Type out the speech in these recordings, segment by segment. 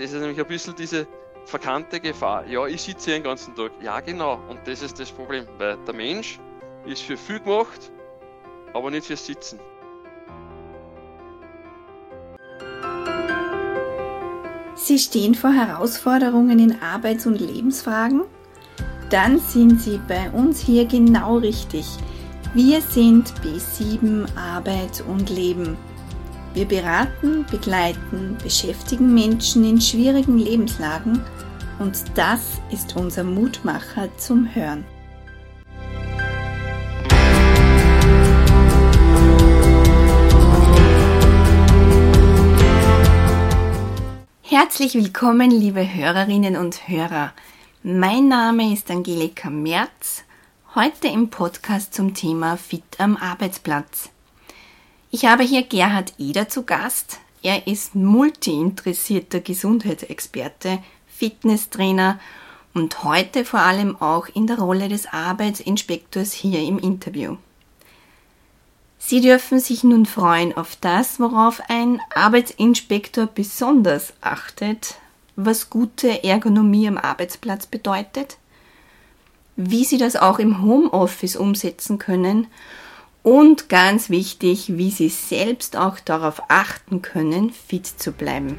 Das ist nämlich ein bisschen diese verkannte Gefahr. Ja, ich sitze hier den ganzen Tag. Ja, genau. Und das ist das Problem, weil der Mensch ist für viel gemacht, aber nicht fürs Sitzen. Sie stehen vor Herausforderungen in Arbeits- und Lebensfragen? Dann sind Sie bei uns hier genau richtig. Wir sind B7 Arbeit und Leben. Wir beraten, begleiten, beschäftigen Menschen in schwierigen Lebenslagen und das ist unser Mutmacher zum Hören. Herzlich willkommen, liebe Hörerinnen und Hörer. Mein Name ist Angelika Merz, heute im Podcast zum Thema Fit am Arbeitsplatz. Ich habe hier Gerhard Eder zu Gast. Er ist multi-interessierter Gesundheitsexperte, Fitnesstrainer und heute vor allem auch in der Rolle des Arbeitsinspektors hier im Interview. Sie dürfen sich nun freuen auf das, worauf ein Arbeitsinspektor besonders achtet, was gute Ergonomie am Arbeitsplatz bedeutet, wie Sie das auch im Homeoffice umsetzen können und ganz wichtig, wie Sie selbst auch darauf achten können, fit zu bleiben.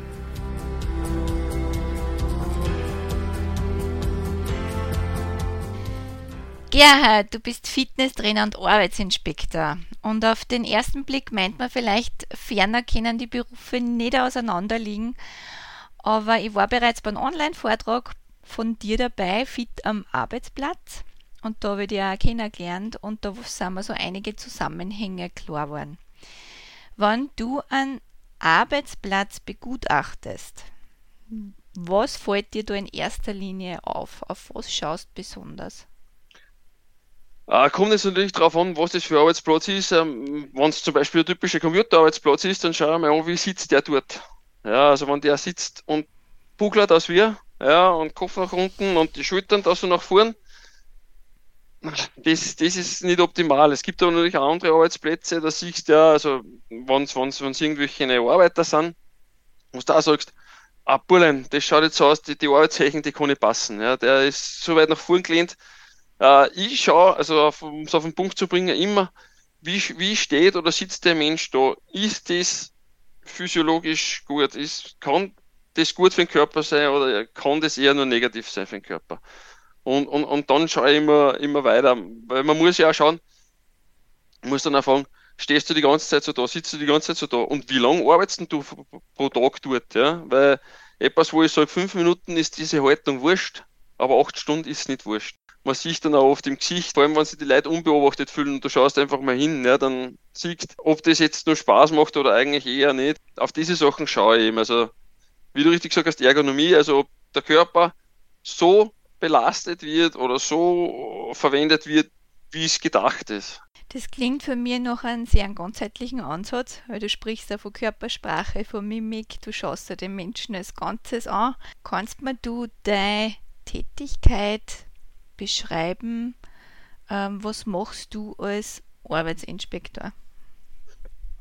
Gerhard, du bist Fitnesstrainer und Arbeitsinspektor. Und auf den ersten Blick meint man vielleicht, ferner können die Berufe nicht auseinander liegen. Aber ich war bereits beim Online-Vortrag von dir dabei, Fit am Arbeitsplatz. Und da habe ich dich auch kennengelernt und da sind mir so einige Zusammenhänge klar geworden. Wenn du einen Arbeitsplatz begutachtest, was fällt dir da in erster Linie auf? Auf was schaust du besonders? Äh, kommt jetzt natürlich darauf an, was das für ein Arbeitsplatz ist. Ähm, wenn es zum Beispiel ein typischer Computerarbeitsplatz ist, dann schauen wir mal an, wie sitzt der dort. Ja, also wenn der sitzt und buglert als wir, ja, und Kopf nach unten und die Schultern da so nach vorn, das, das ist nicht optimal. Es gibt aber natürlich auch andere Arbeitsplätze, da siehst du ja, also wenn es irgendwelche Arbeiter sind, wo du da sagst, ah, Burlein, das schaut jetzt so aus, die, die Arbeitszeichen, die kann nicht passen. Ja, der ist so weit nach vorn gelehnt, äh, ich schaue, also um es auf den Punkt zu bringen, immer, wie, wie steht oder sitzt der Mensch da? Ist das physiologisch gut? Ist, kann das gut für den Körper sein oder kann das eher nur negativ sein für den Körper? Und, und, und dann schaue ich immer, immer weiter, weil man muss ja auch schauen, muss dann auch fragen, stehst du die ganze Zeit so da, sitzt du die ganze Zeit so da und wie lange arbeitest du pro Tag dort? Ja? Weil etwas, wo ich sage, fünf Minuten ist diese Haltung wurscht, aber acht Stunden ist nicht wurscht man sieht dann auch oft im Gesicht, vor allem wenn sich die Leute unbeobachtet fühlen und du schaust einfach mal hin, ja, dann siehst, ob das jetzt nur Spaß macht oder eigentlich eher nicht. Auf diese Sachen schaue ich eben. Also, wie du richtig gesagt hast, Ergonomie, also ob der Körper so belastet wird oder so verwendet wird, wie es gedacht ist. Das klingt für mich noch einen sehr ganzheitlichen Ansatz, weil du sprichst ja von Körpersprache, von Mimik, du schaust ja den Menschen als Ganzes an. Kannst mir du deine Tätigkeit beschreiben, ähm, was machst du als Arbeitsinspektor?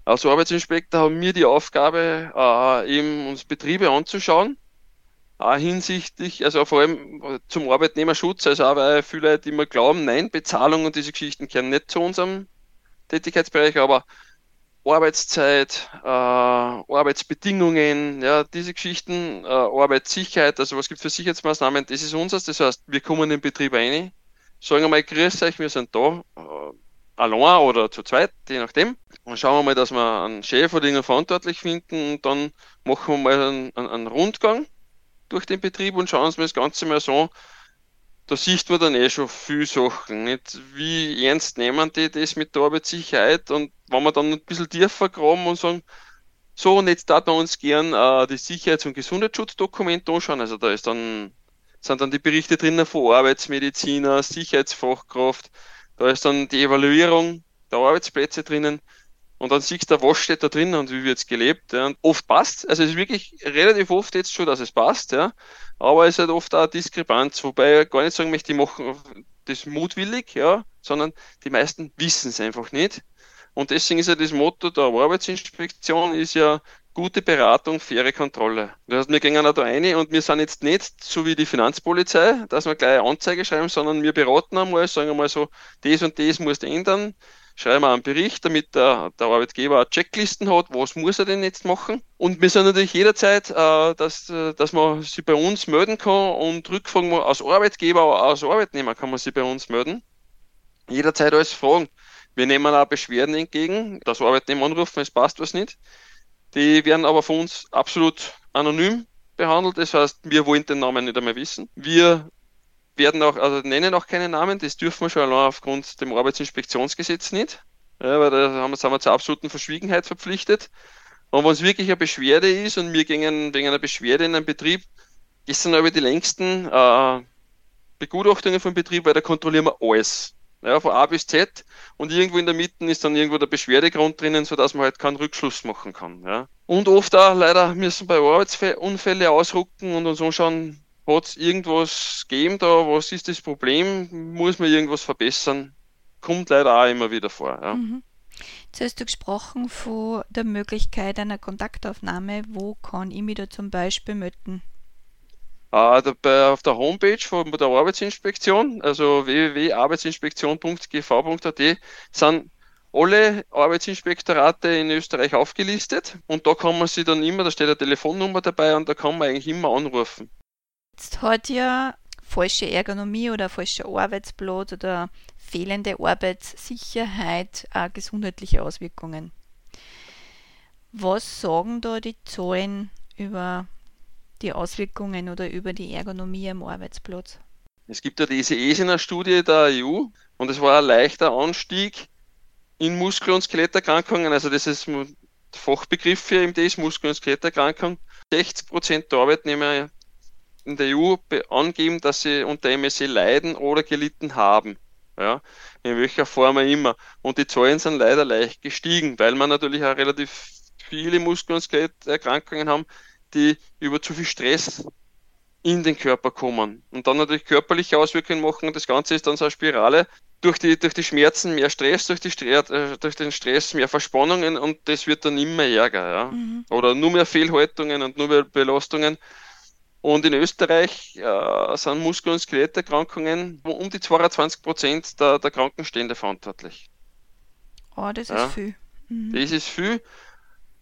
Als Arbeitsinspektor haben wir die Aufgabe, äh, eben uns Betriebe anzuschauen, auch hinsichtlich, also vor allem zum Arbeitnehmerschutz, also auch weil viele Leute immer glauben, nein, Bezahlung und diese Geschichten kehren nicht zu unserem Tätigkeitsbereich, aber Arbeitszeit, äh, Arbeitsbedingungen, ja, diese Geschichten, äh, Arbeitssicherheit, also was gibt es für Sicherheitsmaßnahmen, das ist unseres. Das heißt, wir kommen in den Betrieb rein, sagen einmal, grüß euch, wir sind da, äh, allein oder zu zweit, je nachdem. Und schauen wir mal, dass wir einen Chef oder einen verantwortlich finden und dann machen wir mal einen, einen, einen Rundgang durch den Betrieb und schauen uns das Ganze mal so da sieht man dann eh schon viel Sachen. Nicht? Wie ernst nehmen die das mit der Arbeitssicherheit? Und wenn wir dann ein bisschen tiefer graben und sagen, so, und jetzt darf man uns gern äh, die Sicherheits- und Gesundheitsschutzdokumente anschauen. Also da ist dann, sind dann die Berichte drinnen von Arbeitsmediziner, Sicherheitsfachkraft, da ist dann die Evaluierung der Arbeitsplätze drinnen. Und dann siehst du, was steht da drin und wie wird es gelebt. Ja. Und oft passt Also es ist wirklich relativ oft jetzt schon, dass es passt, ja. Aber es ist halt oft auch Diskrepanz, wobei ich gar nicht sagen möchte, die machen das mutwillig, ja, sondern die meisten wissen es einfach nicht. Und deswegen ist ja das Motto der Arbeitsinspektion ist ja gute Beratung, faire Kontrolle. Das heißt, wir gehen da rein und wir sind jetzt nicht so wie die Finanzpolizei, dass wir gleich eine Anzeige schreiben, sondern wir beraten einmal, sagen einmal so, das und das muss ändern, schreiben wir einen Bericht, damit der, der Arbeitgeber Checklisten hat, was muss er denn jetzt machen. Und wir sind natürlich jederzeit, äh, dass, äh, dass man sich bei uns melden kann und Rückfragen als Arbeitgeber, aber als Arbeitnehmer kann man sich bei uns melden. Jederzeit alles fragen. Wir nehmen auch Beschwerden entgegen, dass Arbeitnehmer anrufen, es passt was nicht. Die werden aber von uns absolut anonym behandelt. Das heißt, wir wollen den Namen nicht einmal wissen. Wir werden auch, also nennen auch keine Namen, das dürfen wir schon allein aufgrund dem Arbeitsinspektionsgesetz nicht. Ja, weil da haben wir, sind wir zur absoluten Verschwiegenheit verpflichtet. Und wenn es wirklich eine Beschwerde ist und wir gehen wegen einer Beschwerde in einen Betrieb, das sind aber die längsten äh, Begutachtungen vom Betrieb, weil da kontrollieren wir alles ja, von A bis Z und irgendwo in der Mitte ist dann irgendwo der Beschwerdegrund drinnen, sodass man halt keinen Rückschluss machen kann. Ja. Und oft auch leider müssen bei Arbeitsunfällen ausrucken und uns anschauen, hat es irgendwas gegeben da, was ist das Problem, muss man irgendwas verbessern, kommt leider auch immer wieder vor. Ja. Mhm. Jetzt hast du gesprochen von der Möglichkeit einer Kontaktaufnahme. Wo kann ich mich da zum Beispiel melden? Uh, dabei auf der Homepage von der Arbeitsinspektion, also www.arbeitsinspektion.gv.at, sind alle Arbeitsinspektorate in Österreich aufgelistet und da kann man sich dann immer, da steht eine Telefonnummer dabei und da kann man eigentlich immer anrufen. Jetzt hat ja falsche Ergonomie oder falscher Arbeitsplatz oder fehlende Arbeitssicherheit auch gesundheitliche Auswirkungen. Was sagen da die Zahlen über die Auswirkungen oder über die Ergonomie am Arbeitsplatz? Es gibt ja diese ESINA-Studie der EU und es war ein leichter Anstieg in Muskel- und Skeletterkrankungen, also das ist ein Fachbegriff für das, Muskel- und Skeletterkrankung. 60 Prozent der Arbeitnehmer in der EU angeben, dass sie unter MSE leiden oder gelitten haben. Ja, in welcher Form auch immer. Und die Zahlen sind leider leicht gestiegen, weil man natürlich auch relativ viele Muskel- und Skeletterkrankungen haben, die über zu viel Stress in den Körper kommen und dann natürlich körperliche Auswirkungen machen und das Ganze ist dann so eine Spirale. Durch die, durch die Schmerzen mehr Stress, durch, die, äh, durch den Stress mehr Verspannungen und das wird dann immer ärger. Ja? Mhm. Oder nur mehr Fehlhaltungen und nur mehr Belastungen. Und in Österreich äh, sind Muskel- und Skeletterkrankungen um die 22 Prozent der, der Krankenstände verantwortlich. Oh, das ja? ist viel. Mhm. Das ist viel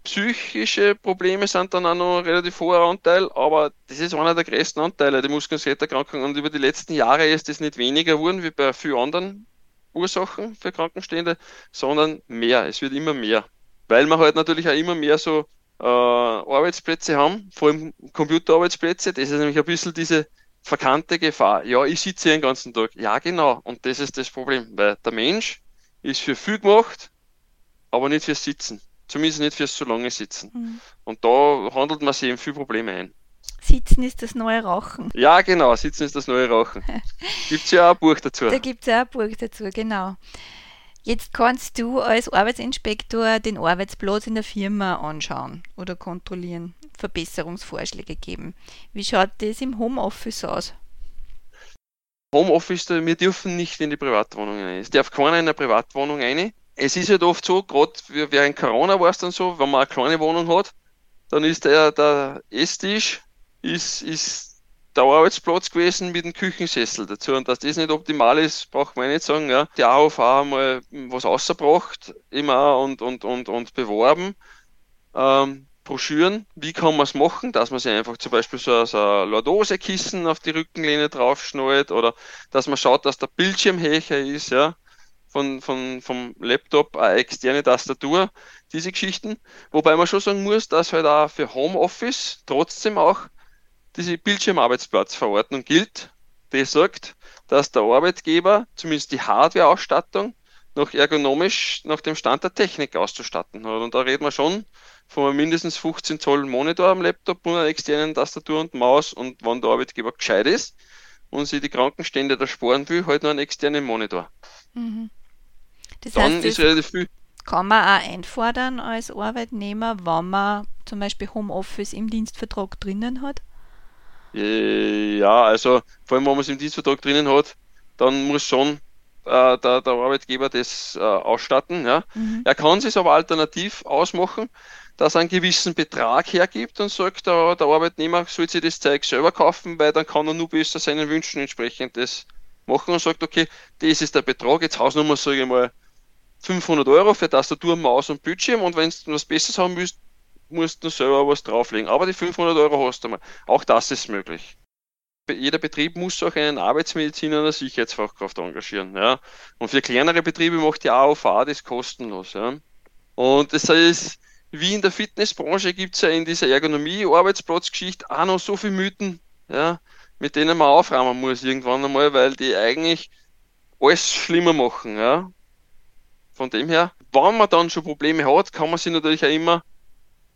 psychische Probleme sind dann auch noch ein relativ hoher Anteil, aber das ist einer der größten Anteile, die Muskel-Skeletterkrankungen. Und über die letzten Jahre ist es nicht weniger geworden wie bei vielen anderen Ursachen für Krankenstände, sondern mehr. Es wird immer mehr. Weil wir halt natürlich auch immer mehr so äh, Arbeitsplätze haben, vor allem Computerarbeitsplätze. Das ist nämlich ein bisschen diese verkannte Gefahr. Ja, ich sitze hier den ganzen Tag. Ja, genau. Und das ist das Problem, weil der Mensch ist für viel gemacht, aber nicht fürs Sitzen. Zumindest nicht fürs zu lange Sitzen. Mhm. Und da handelt man sich eben viel Probleme ein. Sitzen ist das neue Rauchen. Ja, genau, Sitzen ist das neue Rauchen. gibt es ja auch ein Buch dazu. Da gibt es ja auch ein Buch dazu, genau. Jetzt kannst du als Arbeitsinspektor den Arbeitsplatz in der Firma anschauen oder kontrollieren, Verbesserungsvorschläge geben. Wie schaut das im Homeoffice aus? Homeoffice, wir dürfen nicht in die Privatwohnung rein. Es darf keiner in eine Privatwohnung rein es ist halt oft so, gerade während Corona war es dann so, wenn man eine kleine Wohnung hat, dann ist der, der Esstisch ist, ist der Arbeitsplatz gewesen mit dem Küchensessel dazu. Und dass das nicht optimal ist, braucht man nicht sagen. Ja. Die AOV mal was außerbracht, immer und, und, und, und beworben. Ähm, Broschüren, wie kann man es machen, dass man sich einfach zum Beispiel so, so ein Lordosekissen auf die Rückenlehne draufschnallt oder dass man schaut, dass der Bildschirm höher ist, ja von, von, vom Laptop eine externe Tastatur, diese Geschichten. Wobei man schon sagen muss, dass halt auch für Homeoffice trotzdem auch diese Bildschirmarbeitsplatzverordnung gilt, die sagt, dass der Arbeitgeber zumindest die Hardware-Ausstattung noch ergonomisch nach dem Stand der Technik auszustatten hat. Und da reden wir schon von mindestens 15 Zoll Monitor am Laptop und einer externen Tastatur und Maus und wenn der Arbeitgeber gescheit ist und sich die Krankenstände da sparen will, halt noch einen externen Monitor. Mhm. Das dann heißt, ist relativ viel. Kann man auch einfordern als Arbeitnehmer, wenn man zum Beispiel Homeoffice im Dienstvertrag drinnen hat? Äh, ja, also vor allem, wenn man es im Dienstvertrag drinnen hat, dann muss schon äh, der, der Arbeitgeber das äh, ausstatten. Ja. Mhm. Er kann es aber alternativ ausmachen, dass er einen gewissen Betrag hergibt und sagt, der, der Arbeitnehmer soll sich das Zeug selber kaufen, weil dann kann er nur besser seinen Wünschen entsprechend das machen und sagt, okay, das ist der Betrag, jetzt Hausnummer, sage ich mal, 500 Euro für Tastatur, Maus und Bildschirm und wenn du was Besseres haben willst, musst du selber was drauflegen. Aber die 500 Euro hast du mal. Auch das ist möglich. Jeder Betrieb muss auch einen Arbeitsmediziner eine Sicherheitsfachkraft engagieren. Ja. Und für kleinere Betriebe macht die AOV das kostenlos. Ja. Und das heißt, wie in der Fitnessbranche gibt es ja in dieser Ergonomie-Arbeitsplatzgeschichte auch noch so viele Mythen, ja, mit denen man aufräumen muss irgendwann einmal, weil die eigentlich alles schlimmer machen. Ja. Von dem her, wenn man dann schon Probleme hat, kann man sich natürlich auch immer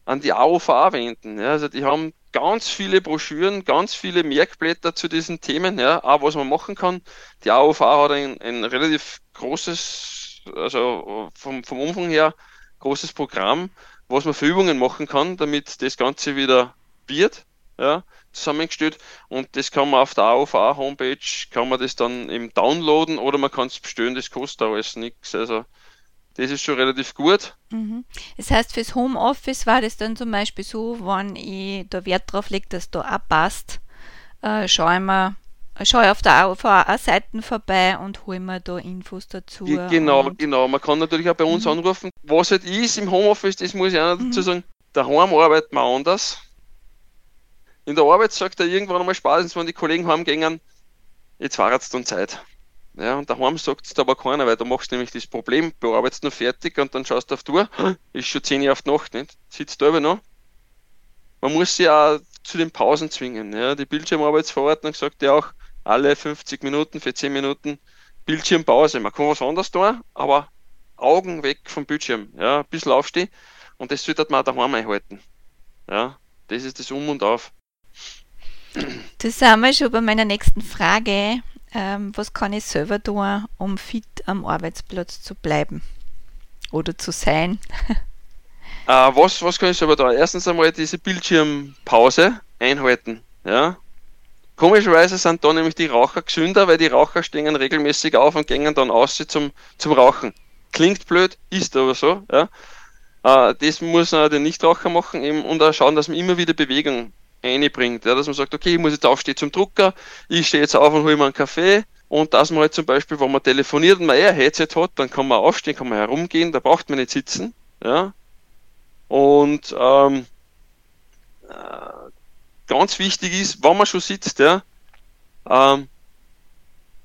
an die AOV wenden. Ja. Also die haben ganz viele Broschüren, ganz viele Merkblätter zu diesen Themen, ja, auch was man machen kann. Die AOV hat ein, ein relativ großes, also vom, vom Umfang her, großes Programm, was man für Übungen machen kann, damit das Ganze wieder wird, ja, zusammengestellt. Und das kann man auf der AOV Homepage, kann man das dann eben downloaden oder man kann es bestellen, das kostet alles nichts. Also das ist schon relativ gut. Mhm. Das heißt, fürs Homeoffice war das dann zum Beispiel so, wenn ich da Wert drauf lege, dass da auch passt, äh, schaue ich mir schaue auf der AVA-Seiten vorbei und hole mir da Infos dazu. Genau, genau. Man kann natürlich auch bei uns mhm. anrufen. Was halt ist im Homeoffice, das muss ich auch noch dazu mhm. sagen, daheim arbeitet man anders. In der Arbeit sagt er irgendwann einmal spätestens, wenn die Kollegen heimgehen, jetzt war es dann Zeit. Ja, und daheim sagt es aber keiner, weil du machst nämlich das Problem, bearbeitest nur fertig und dann schaust du auf die Uhr, ist schon 10 Uhr auf die Nacht, nicht? Sitzt da noch. Man muss sich auch zu den Pausen zwingen. Ja. Die Bildschirmarbeitsverordnung sagt ja auch, alle 50 Minuten für 10 Minuten Bildschirmpause. Man kann was anderes tun, aber Augen weg vom Bildschirm. Ja, ein bisschen aufstehen und das sollte man auch daheim einhalten. Ja, das ist das Um und Auf. Das sind wir schon bei meiner nächsten Frage. Ähm, was kann ich selber tun, um fit am Arbeitsplatz zu bleiben oder zu sein? äh, was, was kann ich selber tun? Erstens einmal diese Bildschirmpause einhalten. Ja? Komischerweise sind da nämlich die Raucher gesünder, weil die Raucher stehen regelmäßig auf und gehen dann aus zum, zum Rauchen. Klingt blöd, ist aber so. Ja? Äh, das muss man den Nichtraucher machen eben, und auch schauen, dass man immer wieder Bewegung einbringt. Ja, dass man sagt, okay, ich muss jetzt aufstehen zum Drucker, ich stehe jetzt auf und hole mir einen Kaffee. Und dass man halt zum Beispiel, wenn man telefoniert und man eher ein Headset hat, dann kann man aufstehen, kann man herumgehen, da braucht man nicht sitzen. Ja. Und ähm, äh, ganz wichtig ist, wenn man schon sitzt, ja, ähm,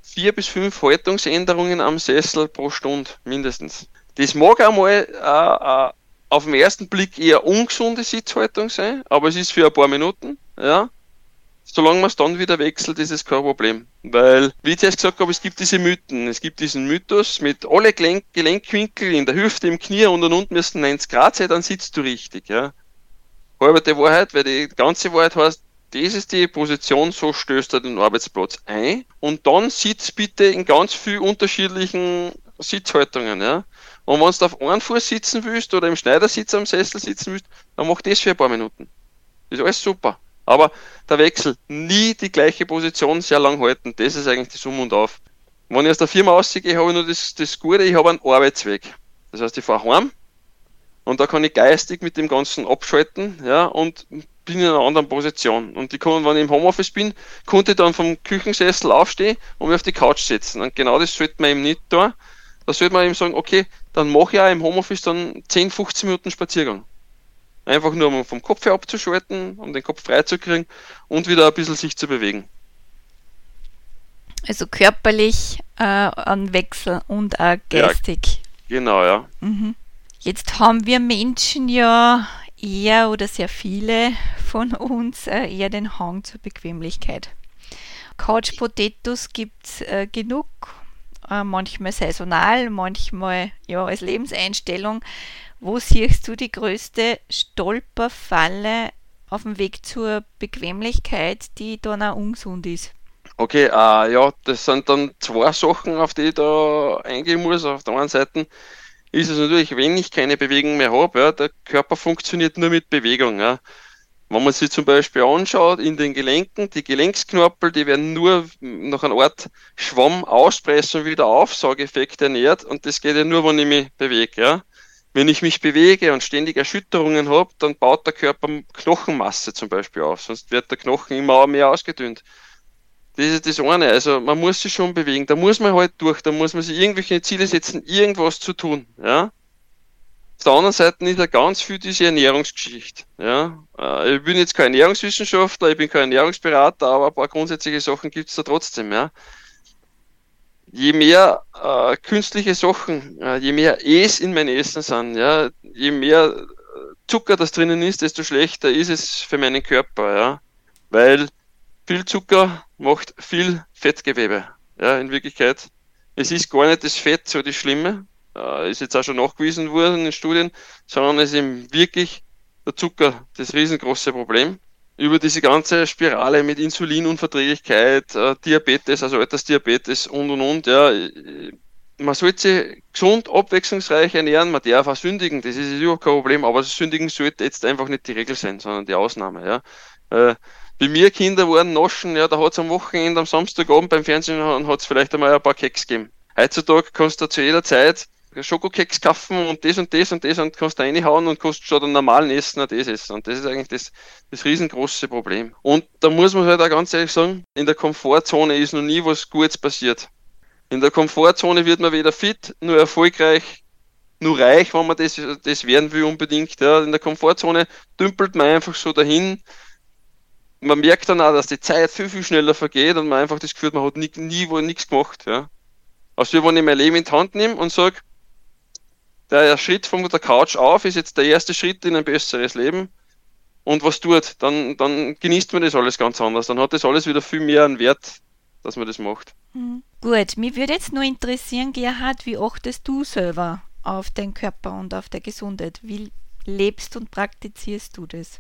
vier bis fünf Haltungsänderungen am Sessel pro Stunde mindestens. Das mag einmal äh, äh, auf den ersten Blick eher ungesunde Sitzhaltung sein, aber es ist für ein paar Minuten, ja. Solange man es dann wieder wechselt, ist es kein Problem. Weil, wie ich zuerst gesagt habe, es gibt diese Mythen. Es gibt diesen Mythos mit alle Gelenk Gelenkwinkel in der Hüfte, im Knie und und unten müssen 90 Grad sein, dann sitzt du richtig, ja. Halbe die Wahrheit, weil die ganze Wahrheit heißt, das ist die Position, so stößt er den Arbeitsplatz ein und dann sitzt bitte in ganz vielen unterschiedlichen Sitzhaltungen, ja. Und wenn du auf einem Fuß sitzen willst oder im Schneidersitz am Sessel sitzen willst, dann mach das für ein paar Minuten. Ist alles super. Aber der Wechsel, nie die gleiche Position sehr lang halten, das ist eigentlich die Summe und auf. Wenn ich aus der Firma ausgehe, habe ich nur das, das Gute, ich habe einen Arbeitsweg. Das heißt, ich fahre heim und da kann ich geistig mit dem Ganzen abschalten, ja, und bin in einer anderen Position. Und ich kann, wenn ich im Homeoffice bin, konnte ich dann vom Küchensessel aufstehen und mich auf die Couch setzen. Und genau das sollte man eben nicht tun. Da sollte man eben sagen, okay, dann mache ich auch im Homeoffice dann 10, 15 Minuten Spaziergang. Einfach nur, um vom Kopf her abzuschalten, um den Kopf freizukriegen und wieder ein bisschen sich zu bewegen. Also körperlich äh, an Wechsel und auch geistig. Ja, genau, ja. Mhm. Jetzt haben wir Menschen ja eher oder sehr viele von uns äh, eher den Hang zur Bequemlichkeit. Couch Potatoes gibt es äh, genug äh, manchmal saisonal, manchmal ja als Lebenseinstellung. Wo siehst du die größte Stolperfalle auf dem Weg zur Bequemlichkeit, die dann auch ungesund ist? Okay, äh, ja, das sind dann zwei Sachen, auf die ich da eingehen muss. Auf der einen Seite ist es natürlich, wenn ich keine Bewegung mehr habe, ja, der Körper funktioniert nur mit Bewegung. Ja. Wenn man sich zum Beispiel anschaut, in den Gelenken, die Gelenksknorpel, die werden nur nach einer Art Schwamm auspressen und wieder Aufsaugeffekt ernährt und das geht ja nur, wenn ich mich bewege. Ja? Wenn ich mich bewege und ständig Erschütterungen habe, dann baut der Körper Knochenmasse zum Beispiel auf, sonst wird der Knochen immer mehr ausgedünnt. Das ist das eine. Also man muss sich schon bewegen. Da muss man halt durch. Da muss man sich irgendwelche Ziele setzen, irgendwas zu tun. Ja. Auf der anderen Seite ist ja ganz viel diese Ernährungsgeschichte. Ja. Äh, ich bin jetzt kein Ernährungswissenschaftler, ich bin kein Ernährungsberater, aber ein paar grundsätzliche Sachen gibt es da trotzdem. Ja. Je mehr äh, künstliche Sachen, äh, je mehr Es in mein Essen sind, ja, je mehr äh, Zucker das drinnen ist, desto schlechter ist es für meinen Körper. Ja. Weil viel Zucker macht viel Fettgewebe. Ja, in Wirklichkeit. Es ist gar nicht das Fett so das Schlimme, äh, ist jetzt auch schon nachgewiesen worden in Studien, sondern es ist eben wirklich der Zucker das riesengroße Problem. Über diese ganze Spirale mit Insulinunverträglichkeit, äh, Diabetes, also Altersdiabetes und und und, ja, man sollte sich gesund, abwechslungsreich ernähren, man darf auch sündigen, das ist überhaupt kein Problem, aber das Sündigen sollte jetzt einfach nicht die Regel sein, sondern die Ausnahme, ja. Äh, wie mir Kinder waren, naschen, ja, da hat es am Wochenende, am Samstagabend beim Fernsehen hat es vielleicht einmal ein paar Keks gegeben. Heutzutage kannst du zu jeder Zeit Schokokeks kaufen und das und das und das und kannst da reinhauen und kannst statt einem normalen Essen auch das essen. Und das ist eigentlich das, das riesengroße Problem. Und da muss man halt auch ganz ehrlich sagen, in der Komfortzone ist noch nie was Gutes passiert. In der Komfortzone wird man weder fit, nur erfolgreich, nur reich, wenn man das, das werden will unbedingt. Ja. In der Komfortzone dümpelt man einfach so dahin, man merkt dann auch, dass die Zeit viel, viel schneller vergeht und man einfach das Gefühl hat, man hat nie, nie wo nichts gemacht. Ja. Also wenn ich mein Leben in die Hand nehme und sage, der Schritt von der Couch auf ist jetzt der erste Schritt in ein besseres Leben und was tut, dann, dann genießt man das alles ganz anders. Dann hat das alles wieder viel mehr einen Wert, dass man das macht. Mhm. Gut, mich würde jetzt nur interessieren, Gerhard, wie achtest du selber auf den Körper und auf der Gesundheit? Wie lebst und praktizierst du das?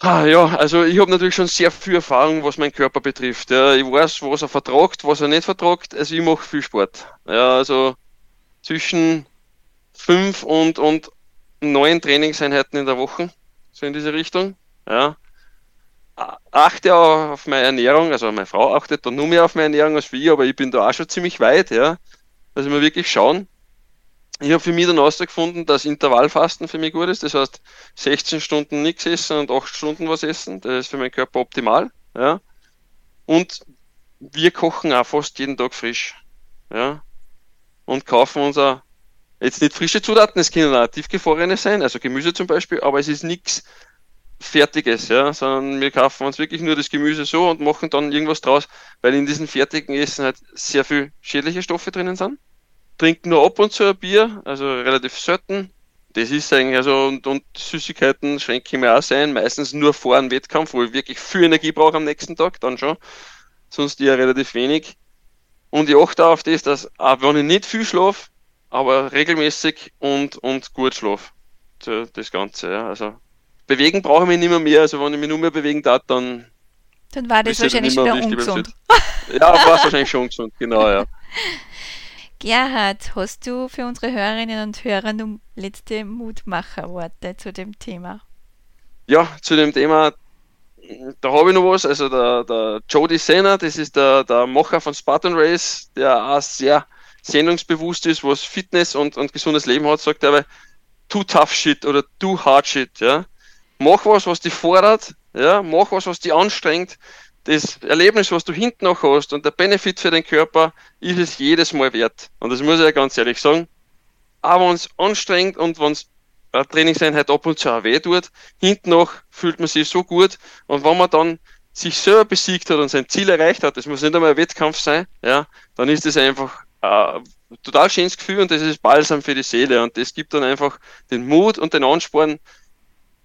Ah, ja, also ich habe natürlich schon sehr viel Erfahrung, was meinen Körper betrifft. Ja. Ich weiß, was er vertragt, was er nicht vertragt. Also ich mache viel Sport. Ja, also zwischen fünf und, und neun Trainingseinheiten in der Woche, so in diese Richtung. Ja. Achte auch auf meine Ernährung, also meine Frau achtet da nur mehr auf meine Ernährung als wir, aber ich bin da auch schon ziemlich weit, ja. Also wir wirklich schauen, ich habe für mich dann herausgefunden, dass Intervallfasten für mich gut ist. Das heißt, 16 Stunden nichts essen und 8 Stunden was essen. Das ist für meinen Körper optimal. Ja. Und wir kochen auch fast jeden Tag frisch. Ja. Und kaufen uns jetzt nicht frische Zutaten, es können auch tiefgefrorene sein, also Gemüse zum Beispiel, aber es ist nichts Fertiges, ja, sondern wir kaufen uns wirklich nur das Gemüse so und machen dann irgendwas draus, weil in diesen fertigen Essen halt sehr viel schädliche Stoffe drinnen sind trinke nur ab und zu ein Bier, also relativ selten. Das ist eigentlich, also, und, und Süßigkeiten schränke ich mir auch ein, meistens nur vor einem Wettkampf, wo ich wirklich viel Energie brauche am nächsten Tag, dann schon. Sonst eher relativ wenig. Und ich achte auf das, dass, auch wenn ich nicht viel schlafe, aber regelmäßig und, und gut schlafe. Das Ganze, ja. Also, bewegen brauche ich mich nicht mehr, mehr. Also, wenn ich mich nur mehr bewegen darf, dann. Dann war das wahrscheinlich wieder ungesund. Ja, war es wahrscheinlich schon ungesund, genau, ja. Gerhard, hast du für unsere Hörerinnen und Hörer nun letzte Mutmacherworte zu dem Thema? Ja, zu dem Thema, da habe ich noch was. Also der, der Jody Senna, das ist der, der Macher von Spartan Race, der auch sehr sendungsbewusst ist, was Fitness und, und gesundes Leben hat, sagt er, too tough shit oder too hard shit, ja. Mach was, was dich fordert, ja, mach was, was dich anstrengt, das Erlebnis, was du hinten noch hast und der Benefit für den Körper, ist es jedes Mal wert. Und das muss ich ja ganz ehrlich sagen. Aber wenn es anstrengend und wenn es eine Trainingseinheit ab und zu auch weh tut, hinten noch fühlt man sich so gut. Und wenn man dann sich selber besiegt hat und sein Ziel erreicht hat, das muss nicht einmal ein Wettkampf sein, ja, dann ist das einfach ein total schönes Gefühl und das ist Balsam für die Seele und das gibt dann einfach den Mut und den Ansporn,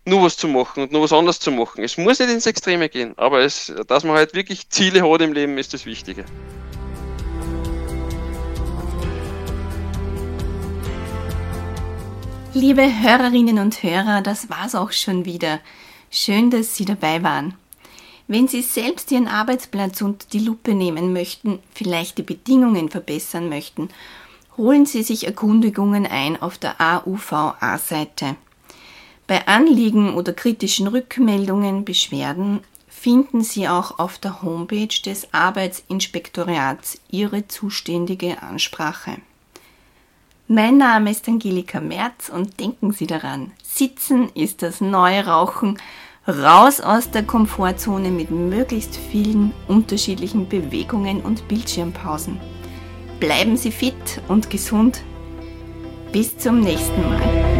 nur was zu machen und nur was anderes zu machen. Es muss nicht ins Extreme gehen, aber es, dass man halt wirklich Ziele hat im Leben, ist das Wichtige. Liebe Hörerinnen und Hörer, das war's auch schon wieder. Schön, dass Sie dabei waren. Wenn Sie selbst Ihren Arbeitsplatz unter die Lupe nehmen möchten, vielleicht die Bedingungen verbessern möchten, holen Sie sich Erkundigungen ein auf der AUVA-Seite. Bei Anliegen oder kritischen Rückmeldungen, Beschwerden finden Sie auch auf der Homepage des Arbeitsinspektorats Ihre zuständige Ansprache. Mein Name ist Angelika Merz und denken Sie daran, Sitzen ist das neue Rauchen. Raus aus der Komfortzone mit möglichst vielen unterschiedlichen Bewegungen und Bildschirmpausen. Bleiben Sie fit und gesund. Bis zum nächsten Mal.